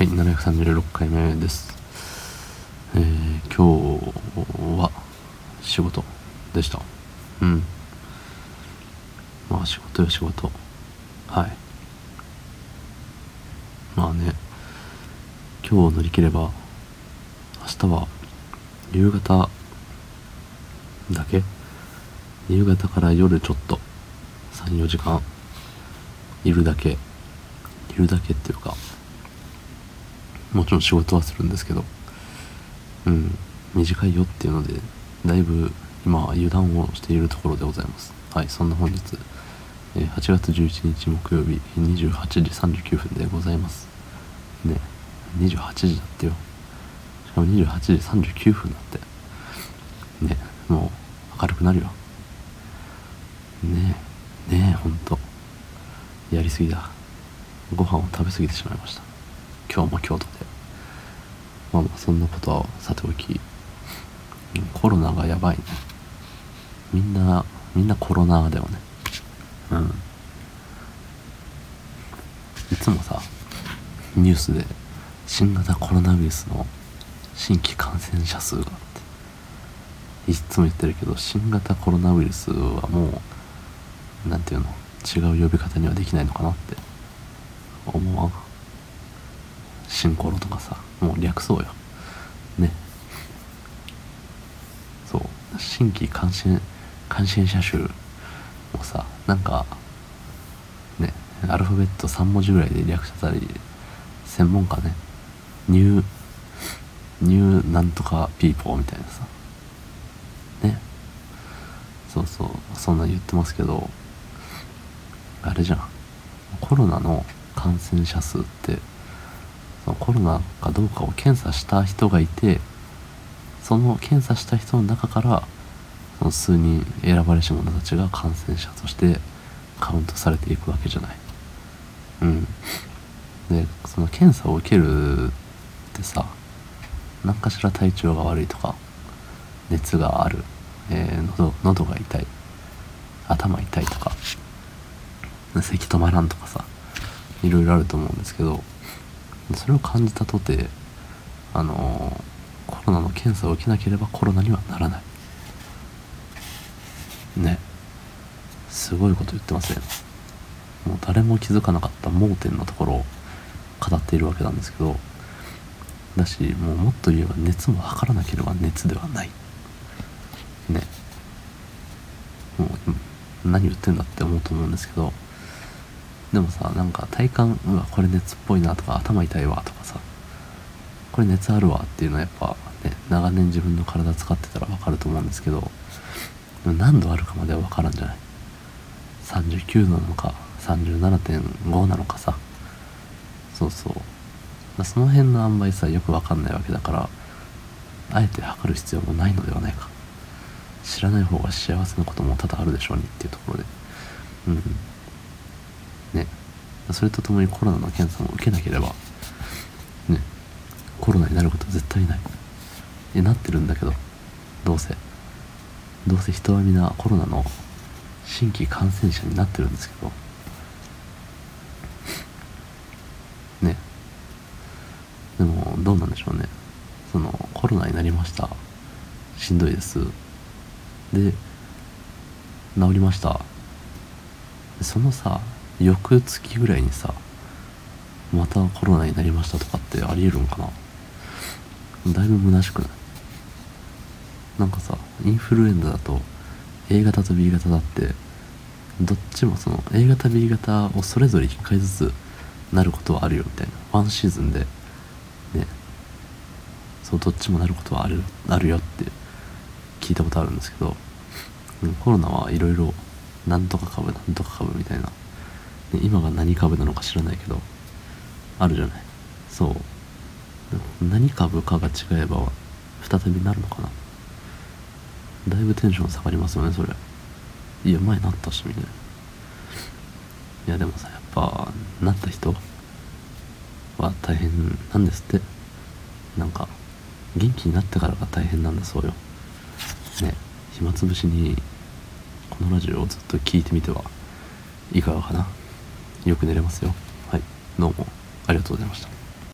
はい、736回目です。えー、今日は仕事でした。うん。まあ仕事よ仕事。はい。まあね、今日を乗り切れば、明日は夕方だけ？夕方から夜ちょっと3、4時間いるだけ、いるだけっていうか、もちろん仕事はするんですけど、うん、短いよっていうので、だいぶ今は油断をしているところでございます。はい、そんな本日、8月11日木曜日28時39分でございます。ね、28時だってよ。しかも28時39分だって。ね、もう明るくなるよ。ねえ、ねえ、ほんと。やりすぎだ。ご飯を食べ過ぎてしまいました。今日も京都で。まあまあ、そんなことはさておき、コロナがやばいね。みんな、みんなコロナだよね。うん。いつもさ、ニュースで新型コロナウイルスの新規感染者数がって、いつも言ってるけど、新型コロナウイルスはもう、なんていうの、違う呼び方にはできないのかなって思わん。新コロとかさ、もう略そうよ。ね。そう。新規感染、感染者数もさ、なんか、ね、アルファベット3文字ぐらいで略したり、専門家ね、ニュー、ニューなんとかピーポーみたいなさ、ね。そうそう、そんな言ってますけど、あれじゃん。コロナの感染者数って、コロナかどうかを検査した人がいて、その検査した人の中から、その数人選ばれし者たちが感染者としてカウントされていくわけじゃない。うん。で、その検査を受けるってさ、何かしら体調が悪いとか、熱がある、えー喉、喉が痛い、頭痛いとか、咳止まらんとかさ、いろいろあると思うんですけど、それを感じたとて、あのコロナの検査を受けなければコロナにはならない。ね。すごいこと言ってますね。もう誰も気づかなかった盲点のところを語っているわけなんですけど、だし、もうもっと言えば熱も測らなければ熱ではない。ね。もう、何言ってんだって思うと思うんですけど、でもさ、なんか体感、うわ、これ熱っぽいなとか、頭痛いわとかさ、これ熱あるわっていうのはやっぱね、長年自分の体使ってたらわかると思うんですけど、何度あるかまではわからんじゃない？39度なのか、37.5なのかさ、そうそう。その辺の塩梅さ、よくわかんないわけだから、あえて測る必要もないのではないか。知らない方が幸せなことも多々あるでしょうにっていうところで。うん。それとともにコロナの検査も受けなければ、ね、コロナになることは絶対ない。え、なってるんだけど、どうせ。どうせ人は皆コロナの新規感染者になってるんですけど、ね。でも、どうなんでしょうね。その、コロナになりました。しんどいです。で、治りました。そのさ、翌月ぐらいにさ、またコロナになりましたとかってありえるんかな?だいぶ虚しくない?なんかさ、インフルエンザだと A 型と B 型だって、どっちもその A 型 B 型をそれぞれ1回ずつなることはあるよみたいな。ワンシーズンで、ね、そう、どっちもなることはある、あるよって聞いたことあるんですけど、コロナはいろいろ、なんとか株、なんとか株みたいな、今が何株なのか知らないけど、あるじゃない。そう。何株かが違えば、再びなるのかな。だいぶテンション下がりますよね、それ。いや、前なったし、みたいな。いや、でもさ、やっぱ、なった人は大変なんですって。なんか、元気になってからが大変なんだそうよ。ね、暇つぶしに、このラジオをずっと聞いてみてはいかがかな。よく寝れますよ。はい、どうもありがとうございました。